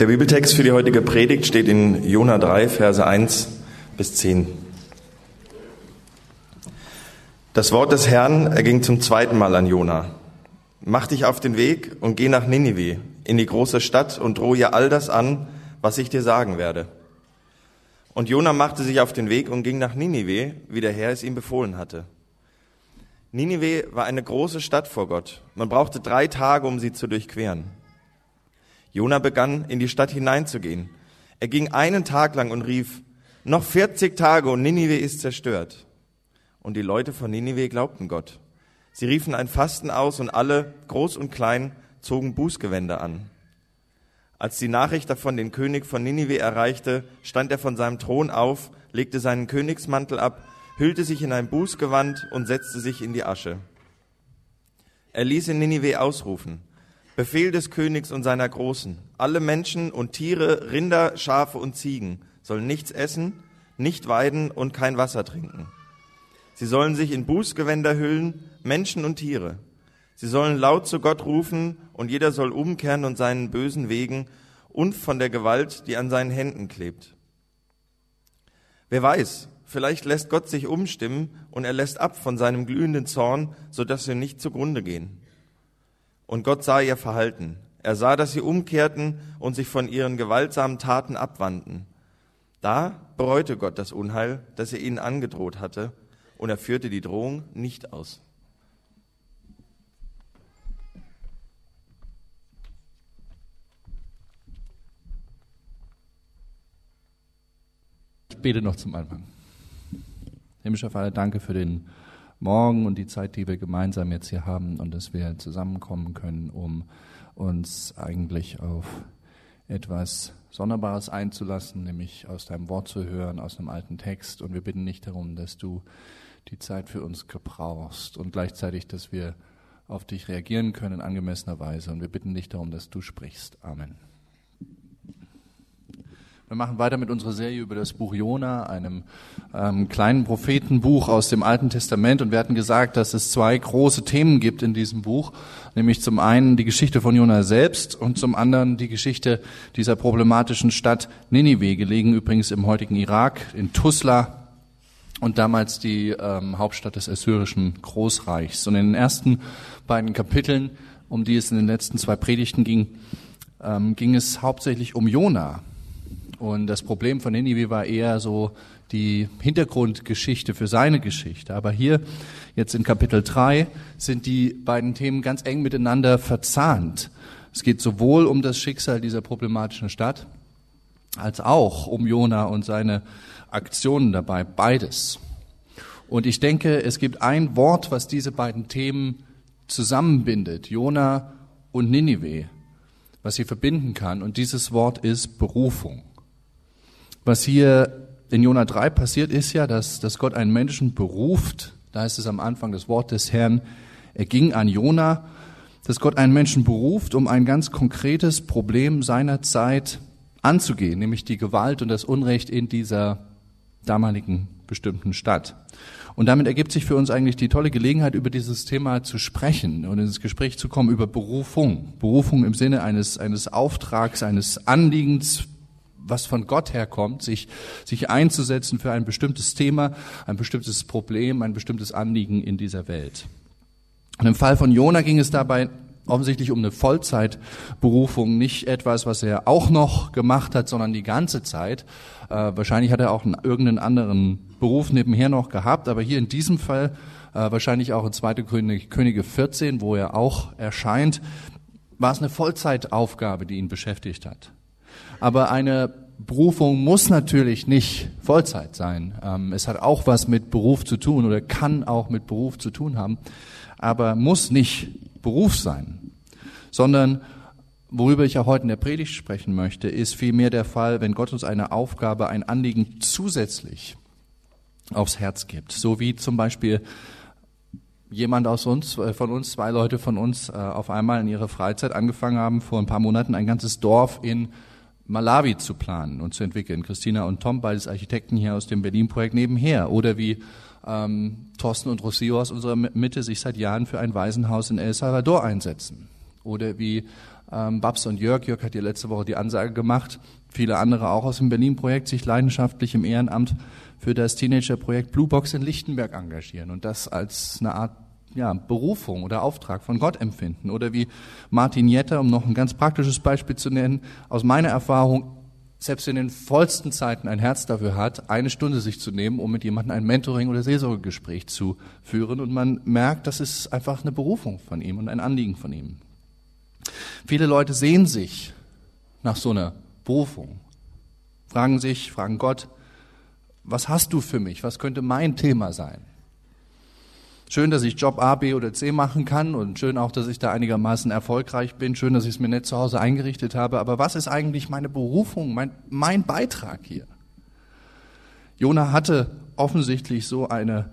Der Bibeltext für die heutige Predigt steht in Jona 3, Verse 1 bis 10. Das Wort des Herrn erging zum zweiten Mal an Jona. Mach dich auf den Weg und geh nach Ninive, in die große Stadt und drohe ihr all das an, was ich dir sagen werde. Und Jona machte sich auf den Weg und ging nach Ninive, wie der Herr es ihm befohlen hatte. Ninive war eine große Stadt vor Gott. Man brauchte drei Tage, um sie zu durchqueren. Jona begann, in die Stadt hineinzugehen. Er ging einen Tag lang und rief, noch 40 Tage und Ninive ist zerstört. Und die Leute von Ninive glaubten Gott. Sie riefen ein Fasten aus und alle, groß und klein, zogen Bußgewänder an. Als die Nachricht davon den König von Ninive erreichte, stand er von seinem Thron auf, legte seinen Königsmantel ab, hüllte sich in ein Bußgewand und setzte sich in die Asche. Er ließ in Ninive ausrufen, Befehl des Königs und seiner Großen. Alle Menschen und Tiere, Rinder, Schafe und Ziegen sollen nichts essen, nicht weiden und kein Wasser trinken. Sie sollen sich in Bußgewänder hüllen, Menschen und Tiere. Sie sollen laut zu Gott rufen und jeder soll umkehren und seinen bösen Wegen und von der Gewalt, die an seinen Händen klebt. Wer weiß, vielleicht lässt Gott sich umstimmen und er lässt ab von seinem glühenden Zorn, so dass sie nicht zugrunde gehen. Und Gott sah ihr Verhalten. Er sah, dass sie umkehrten und sich von ihren gewaltsamen Taten abwandten. Da bereute Gott das Unheil, das er ihnen angedroht hatte, und er führte die Drohung nicht aus. Ich bete noch zum Anfang. Himmlischer Vater, danke für den Morgen und die Zeit, die wir gemeinsam jetzt hier haben und dass wir zusammenkommen können, um uns eigentlich auf etwas Sonderbares einzulassen, nämlich aus deinem Wort zu hören, aus einem alten Text. Und wir bitten nicht darum, dass du die Zeit für uns gebrauchst und gleichzeitig, dass wir auf dich reagieren können in angemessener Weise. Und wir bitten nicht darum, dass du sprichst. Amen. Wir machen weiter mit unserer Serie über das Buch Jona, einem ähm, kleinen Prophetenbuch aus dem Alten Testament. Und wir hatten gesagt, dass es zwei große Themen gibt in diesem Buch, nämlich zum einen die Geschichte von Jona selbst und zum anderen die Geschichte dieser problematischen Stadt Ninive, gelegen übrigens im heutigen Irak, in Tuzla und damals die ähm, Hauptstadt des assyrischen Großreichs. Und in den ersten beiden Kapiteln, um die es in den letzten zwei Predigten ging, ähm, ging es hauptsächlich um Jona. Und das Problem von Ninive war eher so die Hintergrundgeschichte für seine Geschichte. Aber hier, jetzt in Kapitel 3, sind die beiden Themen ganz eng miteinander verzahnt. Es geht sowohl um das Schicksal dieser problematischen Stadt, als auch um Jona und seine Aktionen dabei, beides. Und ich denke, es gibt ein Wort, was diese beiden Themen zusammenbindet, Jona und Ninive, was sie verbinden kann. Und dieses Wort ist Berufung. Was hier in Jona 3 passiert, ist ja, dass, dass Gott einen Menschen beruft. Da ist es am Anfang das Wort des Herrn. Er ging an Jona, dass Gott einen Menschen beruft, um ein ganz konkretes Problem seiner Zeit anzugehen, nämlich die Gewalt und das Unrecht in dieser damaligen bestimmten Stadt. Und damit ergibt sich für uns eigentlich die tolle Gelegenheit, über dieses Thema zu sprechen und ins Gespräch zu kommen über Berufung. Berufung im Sinne eines, eines Auftrags, eines Anliegens, was von Gott herkommt, sich, sich einzusetzen für ein bestimmtes Thema, ein bestimmtes Problem, ein bestimmtes Anliegen in dieser Welt. Und im Fall von Jona ging es dabei offensichtlich um eine Vollzeitberufung, nicht etwas, was er auch noch gemacht hat, sondern die ganze Zeit. Äh, wahrscheinlich hat er auch einen, irgendeinen anderen Beruf nebenher noch gehabt, aber hier in diesem Fall äh, wahrscheinlich auch in 2. König, Könige 14, wo er auch erscheint, war es eine Vollzeitaufgabe, die ihn beschäftigt hat. Aber eine Berufung muss natürlich nicht Vollzeit sein. Ähm, es hat auch was mit Beruf zu tun oder kann auch mit Beruf zu tun haben, aber muss nicht Beruf sein, sondern worüber ich auch heute in der Predigt sprechen möchte, ist vielmehr der Fall, wenn Gott uns eine Aufgabe, ein Anliegen zusätzlich aufs Herz gibt. So wie zum Beispiel jemand aus uns, äh, von uns, zwei Leute von uns äh, auf einmal in ihrer Freizeit angefangen haben, vor ein paar Monaten ein ganzes Dorf in Malawi zu planen und zu entwickeln. Christina und Tom, beides Architekten hier aus dem Berlin-Projekt nebenher. Oder wie ähm, Thorsten und Rocio aus unserer Mitte sich seit Jahren für ein Waisenhaus in El Salvador einsetzen. Oder wie Ähm, Babs und Jörg, Jörg hat ja letzte Woche die Ansage gemacht, viele andere auch aus dem Berlin-Projekt sich leidenschaftlich im Ehrenamt für das Teenager-Projekt Blue Box in Lichtenberg engagieren und das als eine Art ja, Berufung oder Auftrag von Gott empfinden. Oder wie Martin Jetter, um noch ein ganz praktisches Beispiel zu nennen, aus meiner Erfahrung selbst in den vollsten Zeiten ein Herz dafür hat, eine Stunde sich zu nehmen, um mit jemandem ein Mentoring- oder Seelsorgegespräch zu führen. Und man merkt, das ist einfach eine Berufung von ihm und ein Anliegen von ihm. Viele Leute sehen sich nach so einer Berufung, fragen sich, fragen Gott, was hast du für mich? Was könnte mein Thema sein? Schön, dass ich Job A, B oder C machen kann und schön auch, dass ich da einigermaßen erfolgreich bin. Schön, dass ich es mir nicht zu Hause eingerichtet habe. Aber was ist eigentlich meine Berufung, mein, mein Beitrag hier? Jona hatte offensichtlich so eine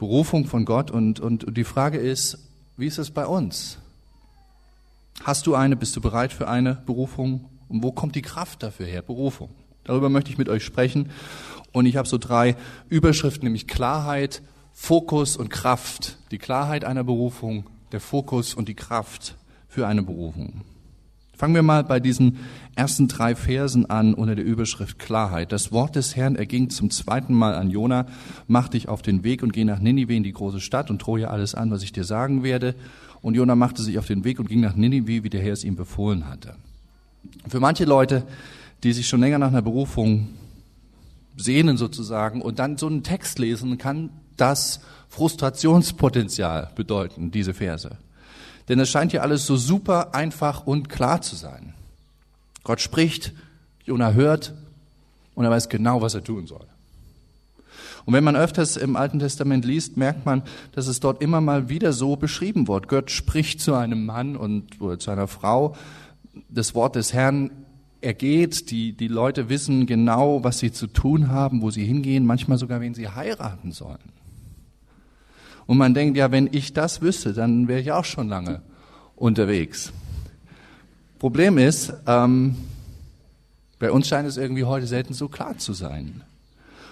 Berufung von Gott und, und die Frage ist, wie ist es bei uns? Hast du eine? Bist du bereit für eine Berufung? Und wo kommt die Kraft dafür her? Berufung. Darüber möchte ich mit euch sprechen. Und ich habe so drei Überschriften, nämlich Klarheit, Fokus und Kraft. Die Klarheit einer Berufung, der Fokus und die Kraft für eine Berufung. Fangen wir mal bei diesen ersten drei Versen an unter der Überschrift Klarheit. Das Wort des Herrn erging zum zweiten Mal an Jona, mach dich auf den Weg und geh nach Ninive in die große Stadt und drohe alles an, was ich dir sagen werde. Und Jona machte sich auf den Weg und ging nach Ninive, wie der Herr es ihm befohlen hatte. Für manche Leute, die sich schon länger nach einer Berufung sehnen sozusagen und dann so einen Text lesen, kann das Frustrationspotenzial bedeuten, diese Verse. Denn es scheint ja alles so super einfach und klar zu sein. Gott spricht, Jona hört und er weiß genau, was er tun soll. Und wenn man öfters im Alten Testament liest, merkt man, dass es dort immer mal wieder so beschrieben wird. Gott spricht zu einem Mann und oder zu einer Frau. Das Wort des Herrn ergeht. Die, die Leute wissen genau, was sie zu tun haben, wo sie hingehen, manchmal sogar, wen sie heiraten sollen. Und man denkt, ja, wenn ich das wüsste, dann wäre ich auch schon lange unterwegs. Problem ist, ähm, bei uns scheint es irgendwie heute selten so klar zu sein.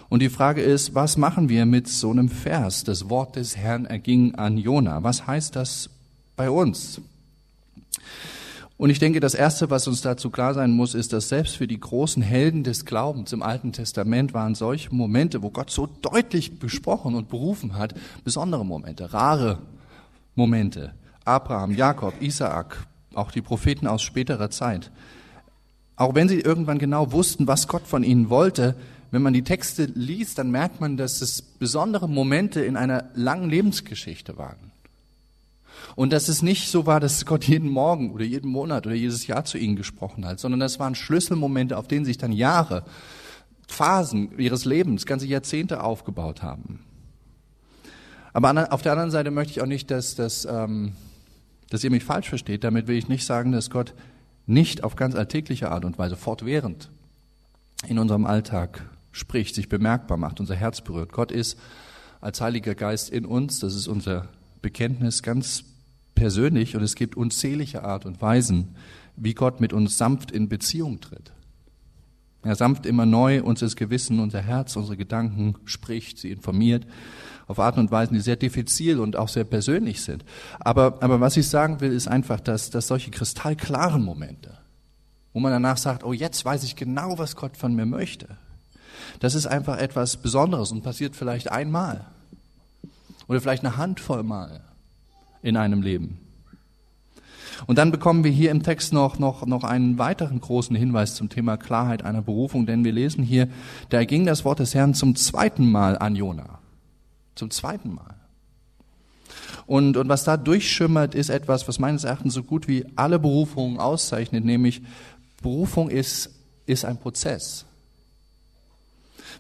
Und die Frage ist, was machen wir mit so einem Vers? Das Wort des Herrn erging an Jona. Was heißt das bei uns? Und ich denke, das Erste, was uns dazu klar sein muss, ist, dass selbst für die großen Helden des Glaubens im Alten Testament waren solche Momente, wo Gott so deutlich besprochen und berufen hat, besondere Momente, rare Momente. Abraham, Jakob, Isaak, auch die Propheten aus späterer Zeit. Auch wenn sie irgendwann genau wussten, was Gott von ihnen wollte, wenn man die Texte liest, dann merkt man, dass es besondere Momente in einer langen Lebensgeschichte waren. Und dass es nicht so war, dass Gott jeden Morgen oder jeden Monat oder jedes Jahr zu ihnen gesprochen hat, sondern das waren Schlüsselmomente, auf denen sich dann Jahre, Phasen ihres Lebens, ganze Jahrzehnte aufgebaut haben. Aber auf der anderen Seite möchte ich auch nicht, dass, dass, ähm, dass ihr mich falsch versteht. Damit will ich nicht sagen, dass Gott nicht auf ganz alltägliche Art und Weise fortwährend in unserem Alltag spricht, sich bemerkbar macht, unser Herz berührt. Gott ist als Heiliger Geist in uns, das ist unser Bekenntnis ganz persönlich und es gibt unzählige Art und Weisen, wie Gott mit uns sanft in Beziehung tritt. Er sanft immer neu uns das Gewissen, unser Herz, unsere Gedanken spricht, sie informiert auf Arten und Weisen, die sehr diffizil und auch sehr persönlich sind. Aber, aber was ich sagen will, ist einfach, dass, dass solche kristallklaren Momente, wo man danach sagt, oh, jetzt weiß ich genau, was Gott von mir möchte, das ist einfach etwas Besonderes und passiert vielleicht einmal oder vielleicht eine Handvoll Mal in einem Leben. Und dann bekommen wir hier im Text noch, noch, noch einen weiteren großen Hinweis zum Thema Klarheit einer Berufung, denn wir lesen hier, da ging das Wort des Herrn zum zweiten Mal an Jona. Zum zweiten Mal. Und, und was da durchschimmert, ist etwas, was meines Erachtens so gut wie alle Berufungen auszeichnet, nämlich Berufung ist, ist ein Prozess.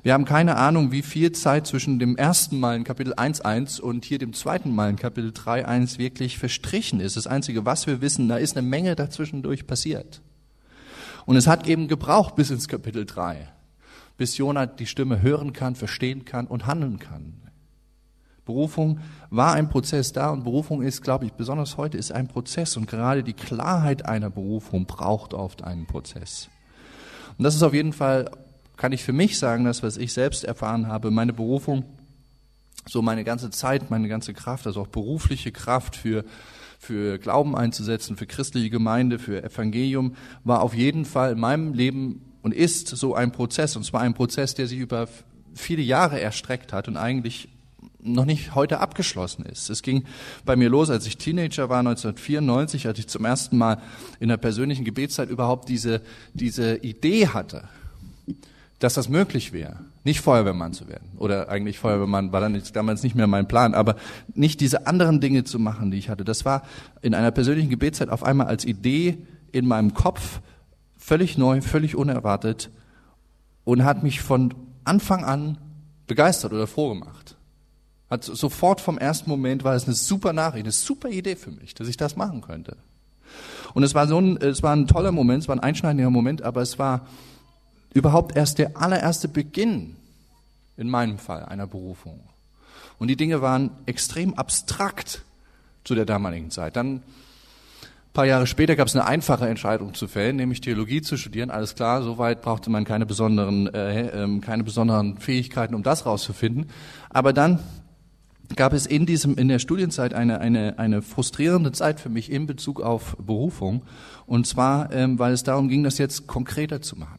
Wir haben keine Ahnung, wie viel Zeit zwischen dem ersten Mal in Kapitel 1.1 und hier dem zweiten Mal in Kapitel 3.1 wirklich verstrichen ist. Das Einzige, was wir wissen, da ist eine Menge dazwischendurch passiert. Und es hat eben gebraucht bis ins Kapitel 3, bis Jonah die Stimme hören kann, verstehen kann und handeln kann. Berufung war ein Prozess da und Berufung ist, glaube ich, besonders heute ist ein Prozess und gerade die Klarheit einer Berufung braucht oft einen Prozess. Und das ist auf jeden Fall kann ich für mich sagen, das, was ich selbst erfahren habe, meine Berufung, so meine ganze Zeit, meine ganze Kraft, also auch berufliche Kraft für, für Glauben einzusetzen, für christliche Gemeinde, für Evangelium, war auf jeden Fall in meinem Leben und ist so ein Prozess. Und zwar ein Prozess, der sich über viele Jahre erstreckt hat und eigentlich noch nicht heute abgeschlossen ist. Es ging bei mir los, als ich Teenager war, 1994, als ich zum ersten Mal in der persönlichen Gebetszeit überhaupt diese, diese Idee hatte, dass das möglich wäre, nicht Feuerwehrmann zu werden. Oder eigentlich Feuerwehrmann war dann damals nicht mehr mein Plan, aber nicht diese anderen Dinge zu machen, die ich hatte. Das war in einer persönlichen Gebetszeit auf einmal als Idee in meinem Kopf völlig neu, völlig unerwartet und hat mich von Anfang an begeistert oder froh gemacht. Hat sofort vom ersten Moment war es eine super Nachricht, eine super Idee für mich, dass ich das machen könnte. Und es war so ein, es war ein toller Moment, es war ein einschneidender Moment, aber es war überhaupt erst der allererste Beginn, in meinem Fall, einer Berufung. Und die Dinge waren extrem abstrakt zu der damaligen Zeit. Dann ein paar Jahre später gab es eine einfache Entscheidung zu fällen, nämlich Theologie zu studieren. Alles klar, soweit brauchte man keine besonderen, äh, äh, keine besonderen Fähigkeiten, um das rauszufinden. Aber dann gab es in diesem in der Studienzeit eine eine eine frustrierende Zeit für mich in Bezug auf Berufung und zwar ähm, weil es darum ging, das jetzt konkreter zu machen.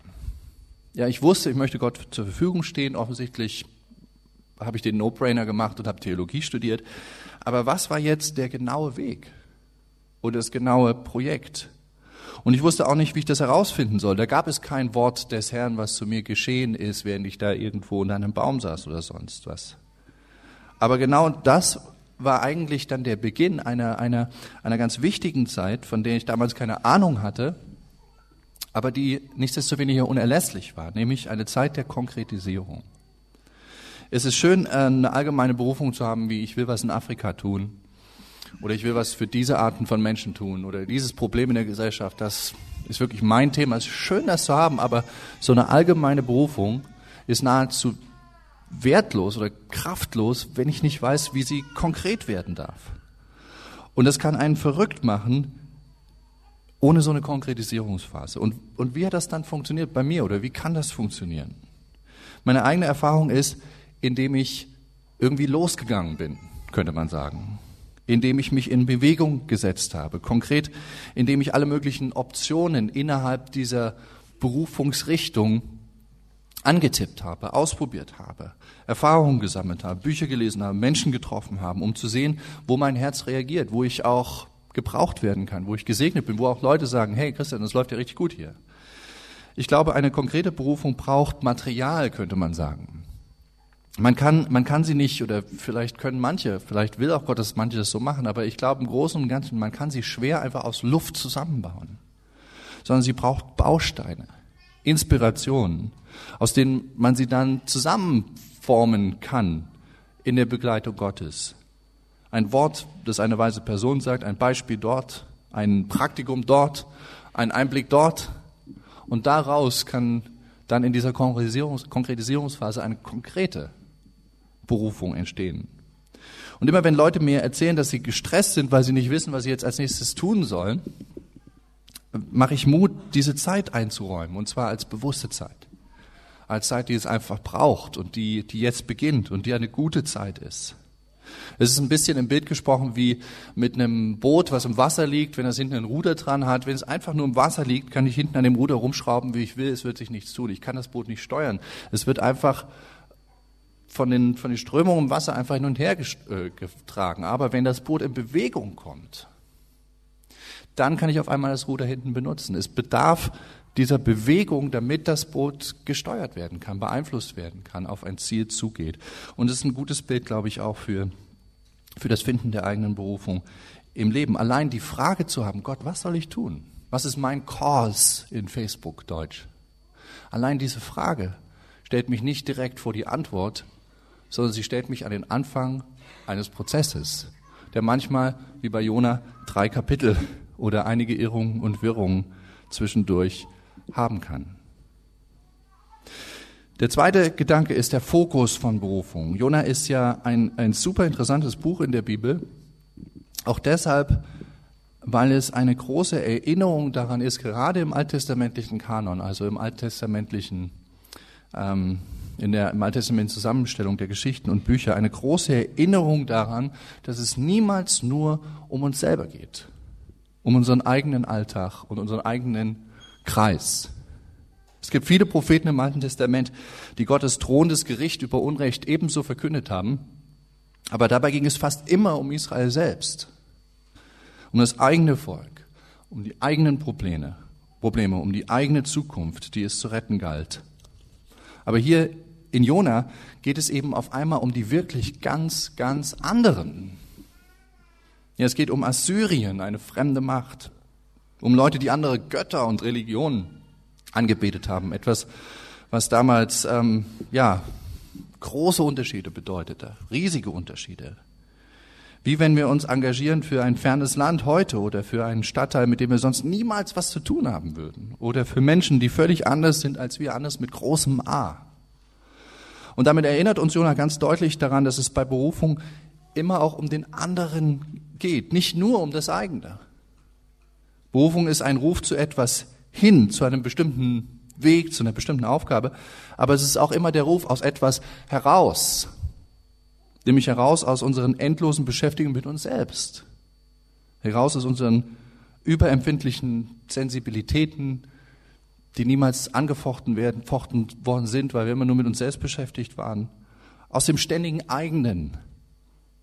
Ja, ich wusste, ich möchte Gott zur Verfügung stehen. Offensichtlich habe ich den No-Brainer gemacht und habe Theologie studiert. Aber was war jetzt der genaue Weg oder das genaue Projekt? Und ich wusste auch nicht, wie ich das herausfinden soll. Da gab es kein Wort des Herrn, was zu mir geschehen ist, während ich da irgendwo unter einem Baum saß oder sonst was. Aber genau das war eigentlich dann der Beginn einer, einer, einer ganz wichtigen Zeit, von der ich damals keine Ahnung hatte, aber die nichtsdestoweniger unerlässlich war, nämlich eine Zeit der Konkretisierung. Es ist schön, äh, eine allgemeine Berufung zu haben, wie ich will was in Afrika tun oder ich will was für diese Arten von Menschen tun oder dieses Problem in der Gesellschaft, das ist wirklich mein Thema. Es ist schön, das zu haben, aber so eine allgemeine Berufung ist nahezu wertlos oder kraftlos, wenn ich nicht weiß, wie sie konkret werden darf. Und das kann einen verrückt machen, ohne so eine Konkretisierungsphase. Und, und wie hat das dann funktioniert bei mir oder wie kann das funktionieren? Meine eigene Erfahrung ist, indem ich irgendwie losgegangen bin, könnte man sagen. Indem ich mich in Bewegung gesetzt habe. Konkret, indem ich alle möglichen Optionen innerhalb dieser Berufungsrichtung angetippt habe, ausprobiert habe, Erfahrungen gesammelt habe, Bücher gelesen habe, Menschen getroffen habe, um zu sehen, wo mein Herz reagiert, wo ich auch gebraucht werden kann, wo ich gesegnet bin, wo auch Leute sagen, hey Christian, das läuft ja richtig gut hier. Ich glaube, eine konkrete Berufung braucht Material, könnte man sagen. Man kann, man kann sie nicht, oder vielleicht können manche, vielleicht will auch Gott, dass manche das so machen, aber ich glaube im Großen und Ganzen, man kann sie schwer einfach aus Luft zusammenbauen. Sondern sie braucht Bausteine, Inspirationen, aus denen man sie dann zusammenformen kann in der Begleitung Gottes. Ein Wort, das eine weise Person sagt, ein Beispiel dort, ein Praktikum dort, ein Einblick dort. Und daraus kann dann in dieser Konkretisierungs Konkretisierungsphase eine konkrete Berufung entstehen. Und immer wenn Leute mir erzählen, dass sie gestresst sind, weil sie nicht wissen, was sie jetzt als nächstes tun sollen, mache ich Mut, diese Zeit einzuräumen, und zwar als bewusste Zeit. Als Zeit, die es einfach braucht und die, die jetzt beginnt und die eine gute Zeit ist. Es ist ein bisschen im Bild gesprochen wie mit einem Boot, was im Wasser liegt, wenn es hinten ein Ruder dran hat. Wenn es einfach nur im Wasser liegt, kann ich hinten an dem Ruder rumschrauben, wie ich will. Es wird sich nichts tun. Ich kann das Boot nicht steuern. Es wird einfach von den, von den Strömungen im Wasser einfach hin und her äh, getragen. Aber wenn das Boot in Bewegung kommt, dann kann ich auf einmal das Ruder hinten benutzen. Es bedarf dieser Bewegung, damit das Boot gesteuert werden kann, beeinflusst werden kann, auf ein Ziel zugeht. Und es ist ein gutes Bild, glaube ich, auch für, für das Finden der eigenen Berufung im Leben. Allein die Frage zu haben, Gott, was soll ich tun? Was ist mein Cause in Facebook Deutsch? Allein diese Frage stellt mich nicht direkt vor die Antwort, sondern sie stellt mich an den Anfang eines Prozesses, der manchmal, wie bei Jona, drei Kapitel oder einige Irrungen und Wirrungen zwischendurch haben kann. Der zweite Gedanke ist der Fokus von Berufung. Jona ist ja ein, ein super interessantes Buch in der Bibel. Auch deshalb, weil es eine große Erinnerung daran ist, gerade im alttestamentlichen Kanon, also im alttestamentlichen ähm, in der im Alttestament Zusammenstellung der Geschichten und Bücher eine große Erinnerung daran, dass es niemals nur um uns selber geht, um unseren eigenen Alltag und unseren eigenen Kreis. Es gibt viele Propheten im Alten Testament, die Gottes drohendes Gericht über Unrecht ebenso verkündet haben, aber dabei ging es fast immer um Israel selbst, um das eigene Volk, um die eigenen Probleme, Probleme, um die eigene Zukunft, die es zu retten galt. Aber hier in Jona geht es eben auf einmal um die wirklich ganz, ganz anderen. Ja, es geht um Assyrien, eine fremde Macht, um Leute, die andere Götter und Religionen angebetet haben. Etwas, was damals ähm, ja große Unterschiede bedeutete, riesige Unterschiede. Wie wenn wir uns engagieren für ein fernes Land heute oder für einen Stadtteil, mit dem wir sonst niemals was zu tun haben würden. Oder für Menschen, die völlig anders sind als wir, anders mit großem A. Und damit erinnert uns Jonah ganz deutlich daran, dass es bei Berufung immer auch um den anderen geht, nicht nur um das eigene. Berufung ist ein Ruf zu etwas hin, zu einem bestimmten Weg, zu einer bestimmten Aufgabe, aber es ist auch immer der Ruf aus etwas heraus, nämlich heraus aus unseren endlosen Beschäftigungen mit uns selbst, heraus aus unseren überempfindlichen Sensibilitäten, die niemals angefochten werden, fochten worden sind, weil wir immer nur mit uns selbst beschäftigt waren, aus dem ständigen eigenen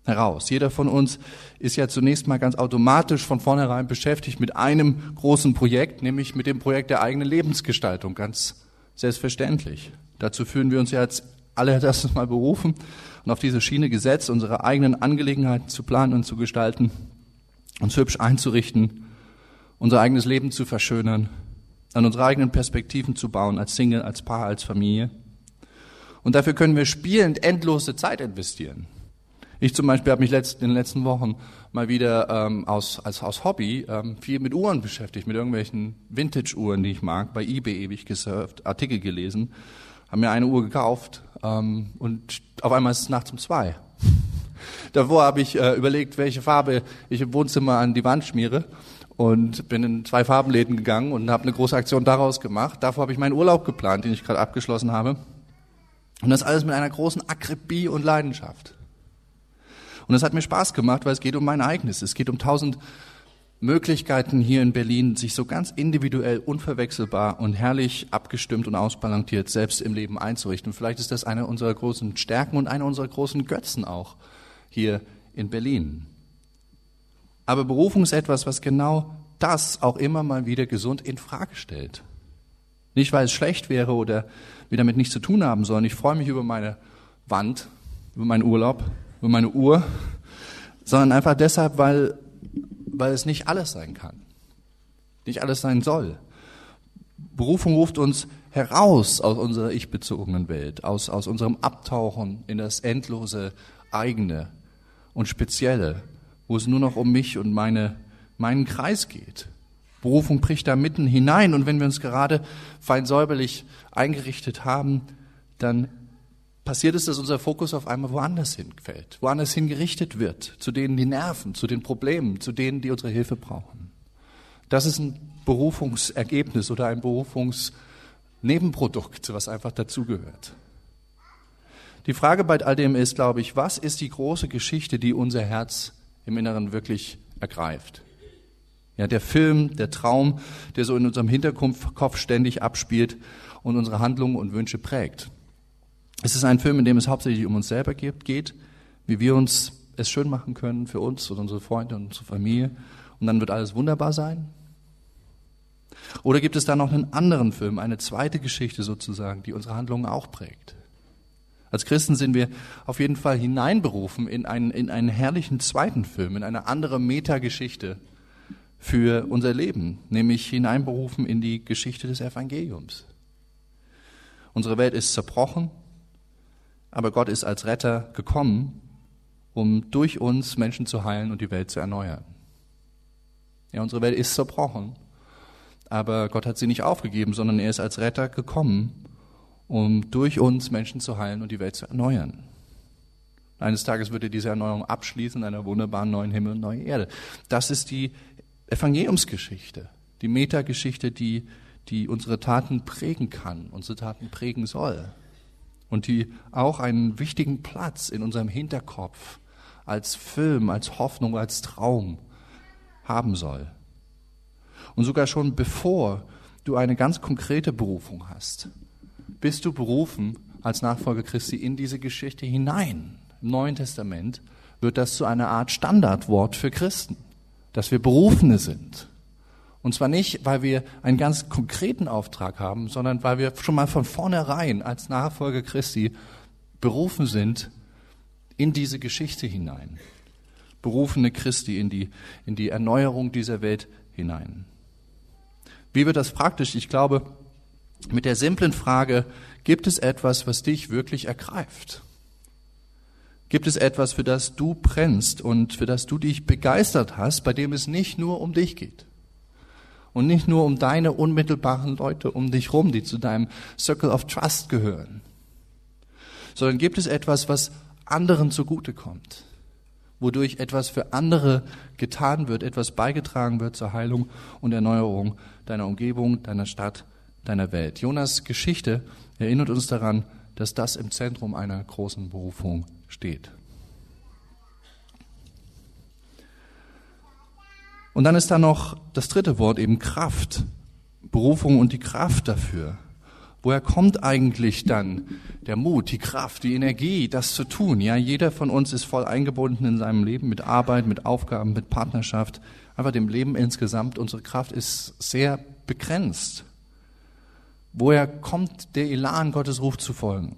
heraus. Jeder von uns ist ja zunächst mal ganz automatisch von vornherein beschäftigt mit einem großen Projekt, nämlich mit dem Projekt der eigenen Lebensgestaltung, ganz selbstverständlich. Dazu fühlen wir uns ja jetzt alle das mal berufen und auf diese Schiene gesetzt, unsere eigenen Angelegenheiten zu planen und zu gestalten, uns hübsch einzurichten, unser eigenes Leben zu verschönern, an unsere eigenen Perspektiven zu bauen, als Single, als Paar, als Familie. Und dafür können wir spielend endlose Zeit investieren. Ich zum Beispiel habe mich letzt, in den letzten Wochen mal wieder ähm, aus, als, aus Hobby ähm, viel mit Uhren beschäftigt, mit irgendwelchen Vintage-Uhren, die ich mag, bei eBay ewig gesurft, Artikel gelesen, habe mir eine Uhr gekauft ähm, und auf einmal ist es nachts um zwei. Davor habe ich äh, überlegt, welche Farbe ich im Wohnzimmer an die Wand schmiere und bin in zwei Farbenläden gegangen und habe eine große Aktion daraus gemacht. Davor habe ich meinen Urlaub geplant, den ich gerade abgeschlossen habe. Und das alles mit einer großen Akribie und Leidenschaft. Und es hat mir Spaß gemacht, weil es geht um mein eigenes. Es geht um tausend Möglichkeiten hier in Berlin, sich so ganz individuell, unverwechselbar und herrlich abgestimmt und ausbalanciert selbst im Leben einzurichten. Vielleicht ist das eine unserer großen Stärken und eine unserer großen Götzen auch hier in Berlin. Aber Berufung ist etwas, was genau das auch immer mal wieder gesund in Frage stellt. Nicht, weil es schlecht wäre oder wir damit nichts zu tun haben sollen. Ich freue mich über meine Wand, über meinen Urlaub, über meine Uhr, sondern einfach deshalb, weil, weil es nicht alles sein kann, nicht alles sein soll. Berufung ruft uns heraus aus unserer ich-bezogenen Welt, aus, aus unserem Abtauchen in das endlose eigene und spezielle, wo es nur noch um mich und meine, meinen Kreis geht. Berufung bricht da mitten hinein und wenn wir uns gerade fein säuberlich eingerichtet haben, dann passiert es, dass unser Fokus auf einmal woanders hinfällt, woanders hingerichtet wird, zu denen die Nerven, zu den Problemen, zu denen, die unsere Hilfe brauchen. Das ist ein Berufungsergebnis oder ein Berufungsnebenprodukt, was einfach dazugehört. Die Frage bei all dem ist, glaube ich, was ist die große Geschichte, die unser Herz im Inneren wirklich ergreift? Ja, der Film, der Traum, der so in unserem Hinterkopf ständig abspielt und unsere Handlungen und Wünsche prägt. Es ist ein Film, in dem es hauptsächlich um uns selber geht, wie wir uns es schön machen können für uns und unsere Freunde und unsere Familie. Und dann wird alles wunderbar sein. Oder gibt es da noch einen anderen Film, eine zweite Geschichte sozusagen, die unsere Handlungen auch prägt? Als Christen sind wir auf jeden Fall hineinberufen in einen, in einen herrlichen zweiten Film, in eine andere Metageschichte für unser Leben, nämlich hineinberufen in die Geschichte des Evangeliums. Unsere Welt ist zerbrochen, aber Gott ist als Retter gekommen, um durch uns Menschen zu heilen und die Welt zu erneuern. Ja, unsere Welt ist zerbrochen, aber Gott hat sie nicht aufgegeben, sondern er ist als Retter gekommen, um durch uns Menschen zu heilen und die Welt zu erneuern. Eines Tages wird er diese Erneuerung abschließen in einer wunderbaren neuen Himmel und neue Erde. Das ist die Evangeliumsgeschichte, die Metageschichte, die, die unsere Taten prägen kann, unsere Taten prägen soll. Und die auch einen wichtigen Platz in unserem Hinterkopf als Film, als Hoffnung, als Traum haben soll. Und sogar schon bevor du eine ganz konkrete Berufung hast, bist du berufen als Nachfolger Christi in diese Geschichte hinein. Im Neuen Testament wird das zu einer Art Standardwort für Christen, dass wir Berufene sind. Und zwar nicht, weil wir einen ganz konkreten Auftrag haben, sondern weil wir schon mal von vornherein als Nachfolger Christi berufen sind in diese Geschichte hinein. Berufene Christi in die, in die Erneuerung dieser Welt hinein. Wie wird das praktisch? Ich glaube, mit der simplen Frage, gibt es etwas, was dich wirklich ergreift? Gibt es etwas, für das du brennst und für das du dich begeistert hast, bei dem es nicht nur um dich geht? Und nicht nur um deine unmittelbaren Leute um dich rum, die zu deinem Circle of Trust gehören, sondern gibt es etwas, was anderen zugutekommt, wodurch etwas für andere getan wird, etwas beigetragen wird zur Heilung und Erneuerung deiner Umgebung, deiner Stadt, deiner Welt. Jonas Geschichte erinnert uns daran, dass das im Zentrum einer großen Berufung steht. Und dann ist da noch das dritte Wort, eben Kraft. Berufung und die Kraft dafür. Woher kommt eigentlich dann der Mut, die Kraft, die Energie, das zu tun? Ja, jeder von uns ist voll eingebunden in seinem Leben mit Arbeit, mit Aufgaben, mit Partnerschaft, einfach dem Leben insgesamt. Unsere Kraft ist sehr begrenzt. Woher kommt der Elan, Gottes Ruf zu folgen?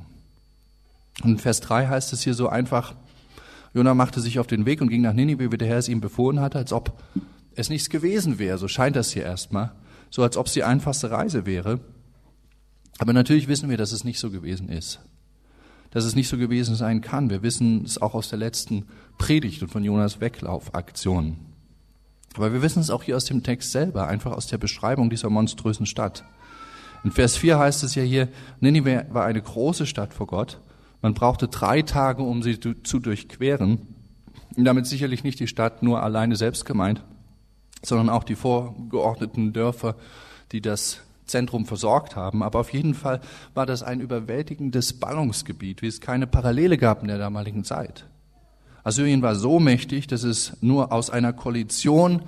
Und in Vers 3 heißt es hier so einfach, Jonah machte sich auf den Weg und ging nach Ninive, wie der Herr es ihm befohlen hatte, als ob es nichts gewesen wäre. So scheint das hier erstmal. So als ob es die einfachste Reise wäre. Aber natürlich wissen wir, dass es nicht so gewesen ist. Dass es nicht so gewesen sein kann. Wir wissen es auch aus der letzten Predigt und von Jonas Weglaufaktion. Aber wir wissen es auch hier aus dem Text selber, einfach aus der Beschreibung dieser monströsen Stadt. In Vers 4 heißt es ja hier, Ninive war eine große Stadt vor Gott. Man brauchte drei Tage, um sie zu durchqueren. Und damit sicherlich nicht die Stadt nur alleine selbst gemeint, sondern auch die vorgeordneten Dörfer, die das Zentrum versorgt haben. Aber auf jeden Fall war das ein überwältigendes Ballungsgebiet, wie es keine Parallele gab in der damaligen Zeit. Assyrien war so mächtig, dass es nur aus einer Koalition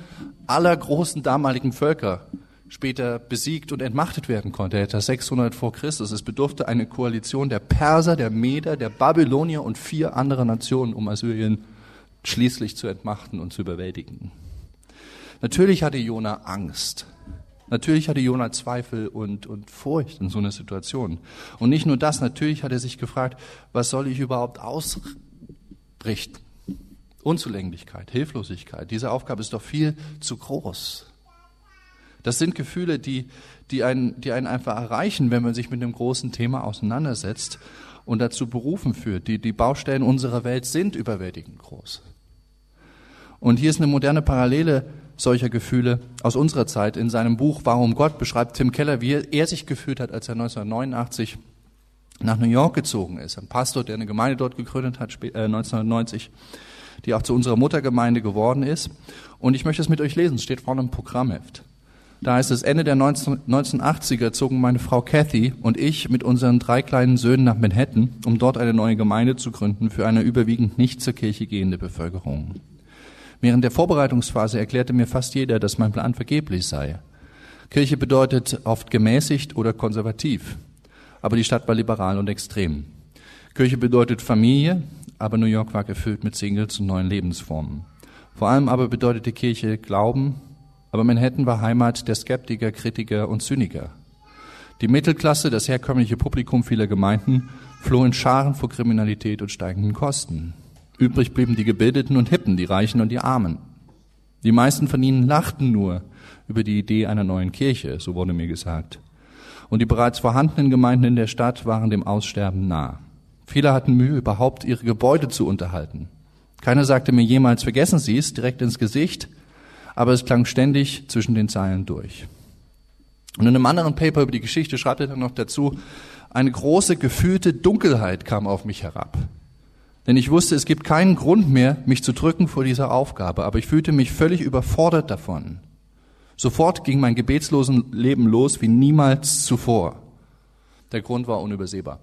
aller großen damaligen Völker später besiegt und entmachtet werden konnte, etwa 600 vor Christus. Es bedurfte eine Koalition der Perser, der Meder, der Babylonier und vier andere Nationen, um Assyrien schließlich zu entmachten und zu überwältigen. Natürlich hatte Jona Angst. Natürlich hatte Jona Zweifel und, und Furcht in so einer Situation. Und nicht nur das, natürlich hat er sich gefragt, was soll ich überhaupt ausrichten? Unzulänglichkeit, Hilflosigkeit. Diese Aufgabe ist doch viel zu groß. Das sind Gefühle, die, die, einen, die einen einfach erreichen, wenn man sich mit einem großen Thema auseinandersetzt und dazu berufen führt. Die, die Baustellen unserer Welt sind überwältigend groß. Und hier ist eine moderne Parallele solcher Gefühle aus unserer Zeit. In seinem Buch Warum Gott beschreibt Tim Keller, wie er sich gefühlt hat, als er 1989 nach New York gezogen ist. Ein Pastor, der eine Gemeinde dort gegründet hat, 1990, äh, die auch zu unserer Muttergemeinde geworden ist. Und ich möchte es mit euch lesen, es steht vorne im Programmheft. Da heißt es, Ende der 19, 1980er zogen meine Frau Kathy und ich mit unseren drei kleinen Söhnen nach Manhattan, um dort eine neue Gemeinde zu gründen für eine überwiegend nicht zur Kirche gehende Bevölkerung. Während der Vorbereitungsphase erklärte mir fast jeder, dass mein Plan vergeblich sei. Kirche bedeutet oft gemäßigt oder konservativ, aber die Stadt war liberal und extrem. Kirche bedeutet Familie, aber New York war gefüllt mit Singles und neuen Lebensformen. Vor allem aber bedeutete Kirche Glauben, aber Manhattan war Heimat der Skeptiker, Kritiker und Zyniker. Die Mittelklasse, das herkömmliche Publikum vieler Gemeinden, floh in Scharen vor Kriminalität und steigenden Kosten. Übrig blieben die Gebildeten und Hippen, die Reichen und die Armen. Die meisten von ihnen lachten nur über die Idee einer neuen Kirche, so wurde mir gesagt. Und die bereits vorhandenen Gemeinden in der Stadt waren dem Aussterben nah. Viele hatten Mühe, überhaupt ihre Gebäude zu unterhalten. Keiner sagte mir jemals, vergessen Sie es, direkt ins Gesicht, aber es klang ständig zwischen den Zeilen durch. Und in einem anderen Paper über die Geschichte schreibt er dann noch dazu, eine große gefühlte Dunkelheit kam auf mich herab. Denn ich wusste, es gibt keinen Grund mehr, mich zu drücken vor dieser Aufgabe, aber ich fühlte mich völlig überfordert davon. Sofort ging mein gebetslosen Leben los wie niemals zuvor. Der Grund war unübersehbar.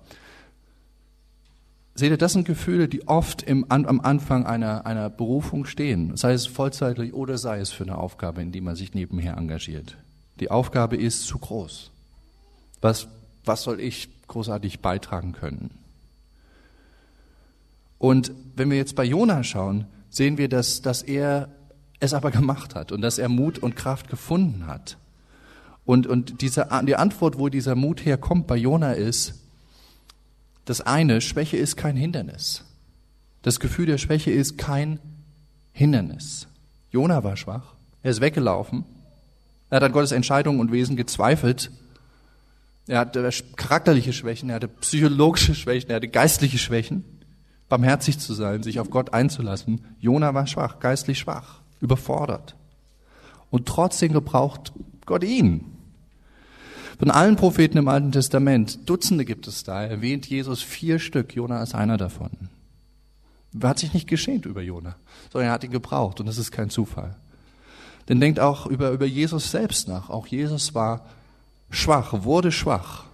Seht ihr, das sind Gefühle, die oft im, am Anfang einer, einer Berufung stehen, sei es vollzeitlich oder sei es für eine Aufgabe, in die man sich nebenher engagiert. Die Aufgabe ist zu groß. Was, was soll ich großartig beitragen können? Und wenn wir jetzt bei Jona schauen, sehen wir, dass, dass er es aber gemacht hat und dass er Mut und Kraft gefunden hat. Und, und diese, die Antwort, wo dieser Mut herkommt bei Jona ist, das eine, Schwäche ist kein Hindernis. Das Gefühl der Schwäche ist kein Hindernis. Jona war schwach. Er ist weggelaufen. Er hat an Gottes Entscheidung und Wesen gezweifelt. Er hatte charakterliche Schwächen, er hatte psychologische Schwächen, er hatte geistliche Schwächen. Barmherzig zu sein, sich auf Gott einzulassen. Jona war schwach, geistlich schwach überfordert. Und trotzdem gebraucht Gott ihn. Von allen Propheten im Alten Testament, Dutzende gibt es da, erwähnt Jesus vier Stück, Jona ist einer davon. Er hat sich nicht geschämt über Jona, sondern er hat ihn gebraucht und das ist kein Zufall. Denn denkt auch über, über Jesus selbst nach. Auch Jesus war schwach, wurde schwach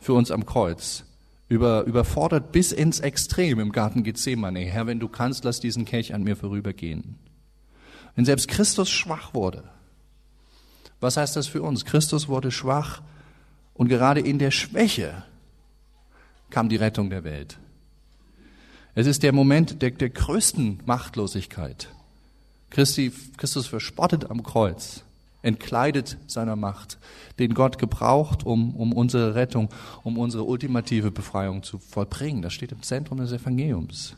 für uns am Kreuz. Über, überfordert bis ins Extrem im Garten Gethsemane. Herr, wenn du kannst, lass diesen Kelch an mir vorübergehen. Wenn selbst Christus schwach wurde, was heißt das für uns? Christus wurde schwach und gerade in der Schwäche kam die Rettung der Welt. Es ist der Moment der, der größten Machtlosigkeit. Christi, Christus verspottet am Kreuz, entkleidet seiner Macht, den Gott gebraucht, um, um unsere Rettung, um unsere ultimative Befreiung zu vollbringen. Das steht im Zentrum des Evangeliums.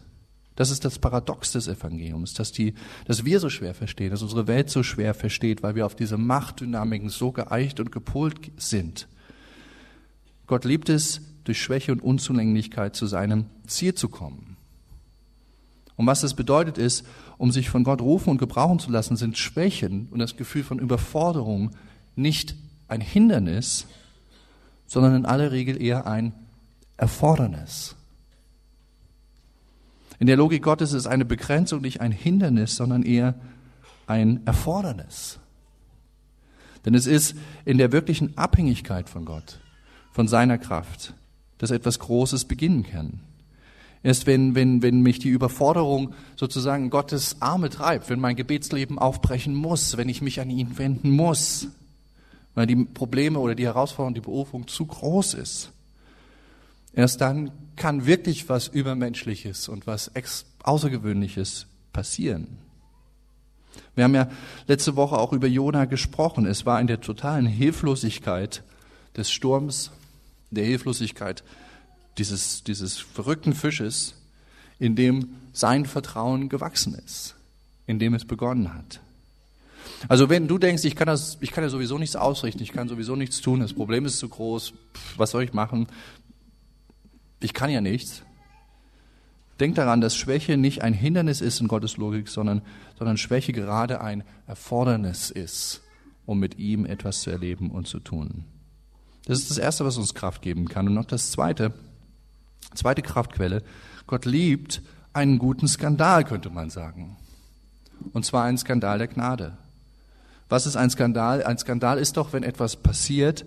Das ist das Paradox des Evangeliums, dass, die, dass wir so schwer verstehen, dass unsere Welt so schwer versteht, weil wir auf diese Machtdynamiken so geeicht und gepolt sind. Gott liebt es, durch Schwäche und Unzulänglichkeit zu seinem Ziel zu kommen. Und was das bedeutet ist, um sich von Gott rufen und gebrauchen zu lassen, sind Schwächen und das Gefühl von Überforderung nicht ein Hindernis, sondern in aller Regel eher ein Erfordernis. In der Logik Gottes ist eine Begrenzung nicht ein Hindernis, sondern eher ein Erfordernis. Denn es ist in der wirklichen Abhängigkeit von Gott, von seiner Kraft, dass etwas Großes beginnen kann. Erst wenn, wenn, wenn mich die Überforderung sozusagen Gottes Arme treibt, wenn mein Gebetsleben aufbrechen muss, wenn ich mich an ihn wenden muss, weil die Probleme oder die Herausforderung, die Berufung zu groß ist, Erst dann kann wirklich was Übermenschliches und was Außergewöhnliches passieren. Wir haben ja letzte Woche auch über Jona gesprochen. Es war in der totalen Hilflosigkeit des Sturms, der Hilflosigkeit dieses, dieses verrückten Fisches, in dem sein Vertrauen gewachsen ist, in dem es begonnen hat. Also wenn du denkst, ich kann das, ich kann ja sowieso nichts ausrichten, ich kann sowieso nichts tun, das Problem ist zu groß, was soll ich machen? ich kann ja nichts. Denk daran, dass Schwäche nicht ein Hindernis ist in Gottes Logik, sondern, sondern Schwäche gerade ein Erfordernis ist, um mit ihm etwas zu erleben und zu tun. Das ist das Erste, was uns Kraft geben kann. Und noch das Zweite, zweite Kraftquelle. Gott liebt einen guten Skandal, könnte man sagen. Und zwar einen Skandal der Gnade. Was ist ein Skandal? Ein Skandal ist doch, wenn etwas passiert,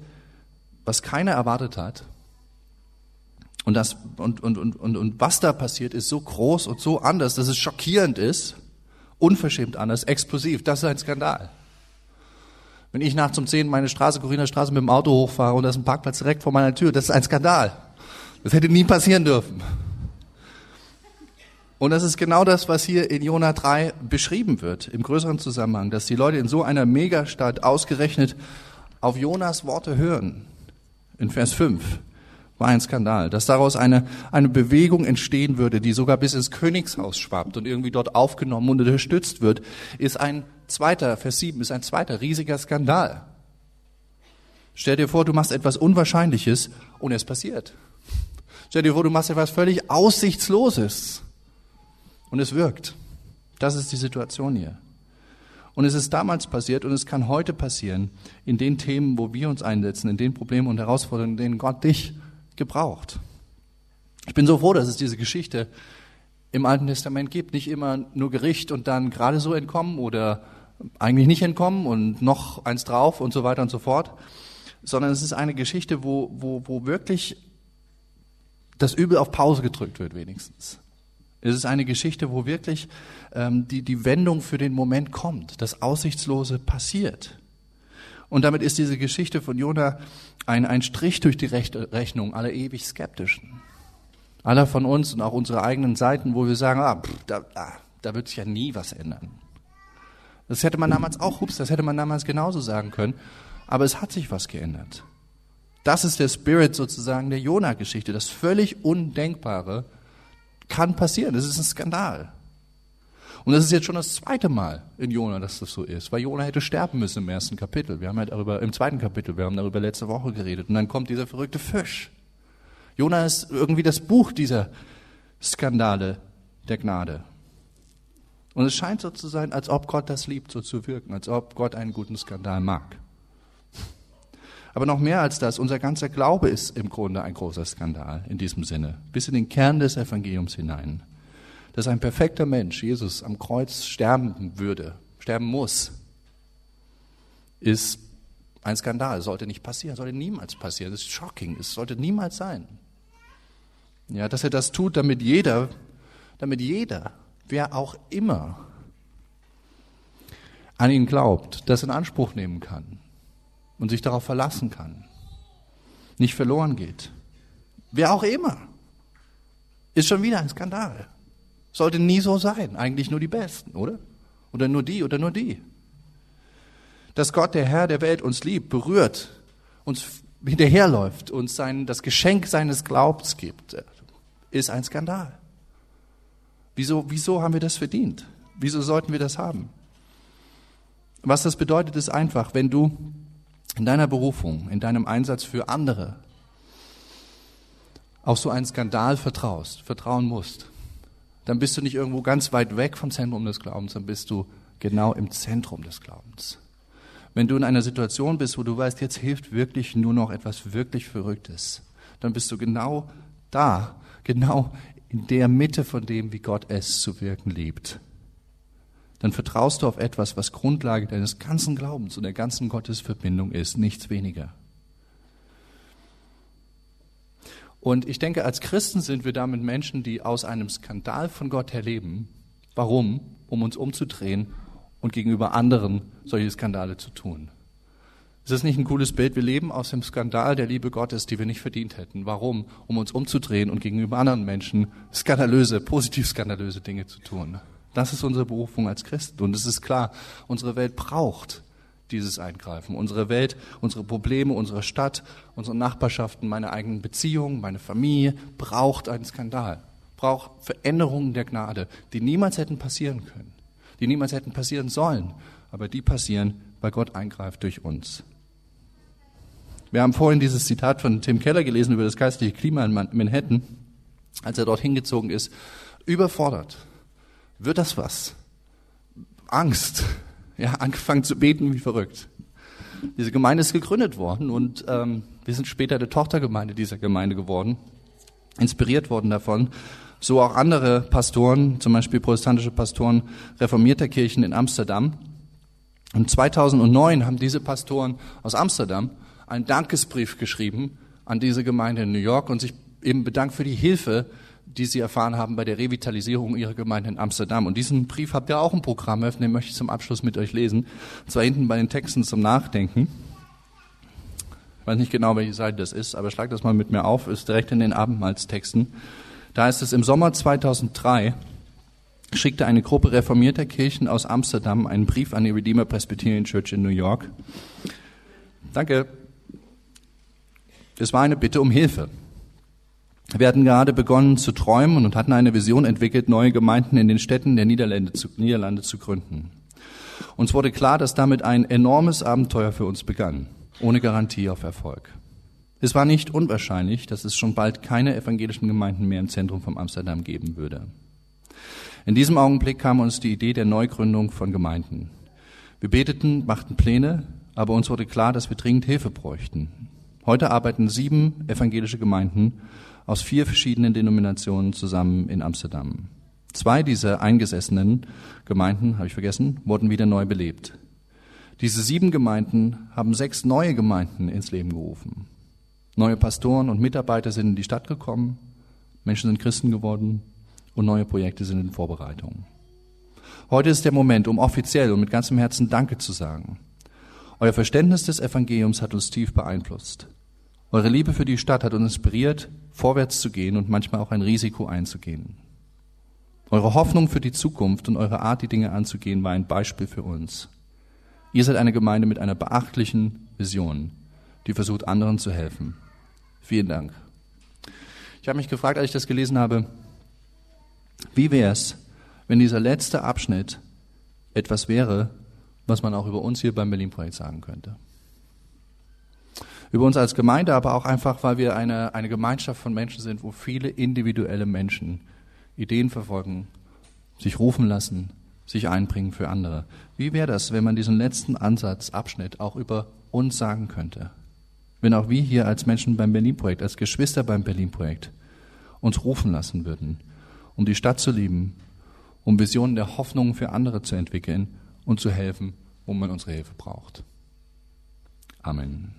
was keiner erwartet hat und, das, und, und, und, und, und was da passiert, ist so groß und so anders, dass es schockierend ist, unverschämt anders, explosiv. Das ist ein Skandal. Wenn ich nachts um 10 meine Straße, Corina Straße mit dem Auto hochfahre und da ist ein Parkplatz direkt vor meiner Tür, das ist ein Skandal. Das hätte nie passieren dürfen. Und das ist genau das, was hier in Jona 3 beschrieben wird, im größeren Zusammenhang, dass die Leute in so einer Megastadt ausgerechnet auf Jonas Worte hören. In Vers 5 war ein Skandal. Dass daraus eine, eine Bewegung entstehen würde, die sogar bis ins Königshaus schwappt und irgendwie dort aufgenommen und unterstützt wird, ist ein zweiter, Vers 7, ist ein zweiter riesiger Skandal. Stell dir vor, du machst etwas Unwahrscheinliches und es passiert. Stell dir vor, du machst etwas völlig Aussichtsloses und es wirkt. Das ist die Situation hier. Und es ist damals passiert und es kann heute passieren in den Themen, wo wir uns einsetzen, in den Problemen und Herausforderungen, in denen Gott dich gebraucht. Ich bin so froh, dass es diese Geschichte im Alten Testament gibt. Nicht immer nur Gericht und dann gerade so entkommen oder eigentlich nicht entkommen und noch eins drauf und so weiter und so fort, sondern es ist eine Geschichte, wo, wo, wo wirklich das Übel auf Pause gedrückt wird wenigstens. Es ist eine Geschichte, wo wirklich ähm, die, die Wendung für den Moment kommt, das Aussichtslose passiert. Und damit ist diese Geschichte von Jona ein, ein Strich durch die Rechnung aller ewig Skeptischen. Aller von uns und auch unsere eigenen Seiten, wo wir sagen, ah, pff, da, da, da wird sich ja nie was ändern. Das hätte man damals auch, hups, das hätte man damals genauso sagen können. Aber es hat sich was geändert. Das ist der Spirit sozusagen der Jona-Geschichte. Das völlig Undenkbare kann passieren. Das ist ein Skandal. Und das ist jetzt schon das zweite Mal in Jona, dass das so ist, weil Jona hätte sterben müssen im ersten Kapitel. Wir haben halt darüber, im zweiten Kapitel, wir haben darüber letzte Woche geredet. Und dann kommt dieser verrückte Fisch. Jona ist irgendwie das Buch dieser Skandale der Gnade. Und es scheint so zu sein, als ob Gott das liebt, so zu wirken, als ob Gott einen guten Skandal mag. Aber noch mehr als das, unser ganzer Glaube ist im Grunde ein großer Skandal in diesem Sinne, bis in den Kern des Evangeliums hinein dass ein perfekter Mensch, Jesus, am Kreuz sterben würde, sterben muss, ist ein Skandal. Sollte nicht passieren, sollte niemals passieren. Das ist shocking. Es sollte niemals sein. Ja, dass er das tut, damit jeder, damit jeder, wer auch immer, an ihn glaubt, das in Anspruch nehmen kann und sich darauf verlassen kann, nicht verloren geht. Wer auch immer, ist schon wieder ein Skandal. Sollte nie so sein. Eigentlich nur die Besten, oder? Oder nur die oder nur die. Dass Gott, der Herr der Welt, uns liebt, berührt, uns hinterherläuft, uns sein, das Geschenk seines Glaubens gibt, ist ein Skandal. Wieso, wieso haben wir das verdient? Wieso sollten wir das haben? Was das bedeutet, ist einfach, wenn du in deiner Berufung, in deinem Einsatz für andere auf so einen Skandal vertraust, vertrauen musst, dann bist du nicht irgendwo ganz weit weg vom Zentrum des Glaubens, dann bist du genau im Zentrum des Glaubens. Wenn du in einer Situation bist, wo du weißt, jetzt hilft wirklich nur noch etwas wirklich Verrücktes, dann bist du genau da, genau in der Mitte von dem, wie Gott es zu wirken liebt. Dann vertraust du auf etwas, was Grundlage deines ganzen Glaubens und der ganzen Gottesverbindung ist, nichts weniger. Und ich denke, als Christen sind wir damit Menschen, die aus einem Skandal von Gott her leben. Warum? Um uns umzudrehen und gegenüber anderen solche Skandale zu tun. Ist das nicht ein cooles Bild? Wir leben aus dem Skandal der Liebe Gottes, die wir nicht verdient hätten. Warum? Um uns umzudrehen und gegenüber anderen Menschen skandalöse, positiv skandalöse Dinge zu tun. Das ist unsere Berufung als Christen. Und es ist klar, unsere Welt braucht dieses Eingreifen. Unsere Welt, unsere Probleme, unsere Stadt, unsere Nachbarschaften, meine eigenen Beziehungen, meine Familie braucht einen Skandal, braucht Veränderungen der Gnade, die niemals hätten passieren können, die niemals hätten passieren sollen, aber die passieren, weil Gott eingreift durch uns. Wir haben vorhin dieses Zitat von Tim Keller gelesen über das geistliche Klima in Manhattan, als er dort hingezogen ist, überfordert. Wird das was? Angst, ja, angefangen zu beten wie verrückt. Diese Gemeinde ist gegründet worden und ähm, wir sind später der Tochtergemeinde dieser Gemeinde geworden, inspiriert worden davon. So auch andere Pastoren, zum Beispiel protestantische Pastoren reformierter Kirchen in Amsterdam. Und 2009 haben diese Pastoren aus Amsterdam einen Dankesbrief geschrieben an diese Gemeinde in New York und sich eben bedankt für die Hilfe, die Sie erfahren haben bei der Revitalisierung Ihrer Gemeinde in Amsterdam. Und diesen Brief habt ihr auch im Programm den möchte ich zum Abschluss mit euch lesen. Und zwar hinten bei den Texten zum Nachdenken. Ich weiß nicht genau, welche Seite das ist, aber schlag das mal mit mir auf, ist direkt in den Abendmahlstexten. Da ist es im Sommer 2003 schickte eine Gruppe reformierter Kirchen aus Amsterdam einen Brief an die Redeemer Presbyterian Church in New York. Danke. Es war eine Bitte um Hilfe. Wir hatten gerade begonnen zu träumen und hatten eine Vision entwickelt, neue Gemeinden in den Städten der Niederlande zu, Niederlande zu gründen. Uns wurde klar, dass damit ein enormes Abenteuer für uns begann, ohne Garantie auf Erfolg. Es war nicht unwahrscheinlich, dass es schon bald keine evangelischen Gemeinden mehr im Zentrum von Amsterdam geben würde. In diesem Augenblick kam uns die Idee der Neugründung von Gemeinden. Wir beteten, machten Pläne, aber uns wurde klar, dass wir dringend Hilfe bräuchten. Heute arbeiten sieben evangelische Gemeinden aus vier verschiedenen Denominationen zusammen in Amsterdam. Zwei dieser eingesessenen Gemeinden, habe ich vergessen, wurden wieder neu belebt. Diese sieben Gemeinden haben sechs neue Gemeinden ins Leben gerufen. Neue Pastoren und Mitarbeiter sind in die Stadt gekommen. Menschen sind Christen geworden und neue Projekte sind in Vorbereitung. Heute ist der Moment, um offiziell und mit ganzem Herzen Danke zu sagen. Euer Verständnis des Evangeliums hat uns tief beeinflusst. Eure Liebe für die Stadt hat uns inspiriert, vorwärts zu gehen und manchmal auch ein Risiko einzugehen. Eure Hoffnung für die Zukunft und eure Art, die Dinge anzugehen, war ein Beispiel für uns. Ihr seid eine Gemeinde mit einer beachtlichen Vision, die versucht, anderen zu helfen. Vielen Dank. Ich habe mich gefragt, als ich das gelesen habe, wie wäre es, wenn dieser letzte Abschnitt etwas wäre, was man auch über uns hier beim Berlin-Projekt sagen könnte. Über uns als Gemeinde, aber auch einfach, weil wir eine, eine Gemeinschaft von Menschen sind, wo viele individuelle Menschen Ideen verfolgen, sich rufen lassen, sich einbringen für andere. Wie wäre das, wenn man diesen letzten Ansatz, Abschnitt auch über uns sagen könnte? Wenn auch wir hier als Menschen beim Berlin-Projekt, als Geschwister beim Berlin-Projekt uns rufen lassen würden, um die Stadt zu lieben, um Visionen der Hoffnung für andere zu entwickeln und zu helfen, wo man unsere Hilfe braucht. Amen.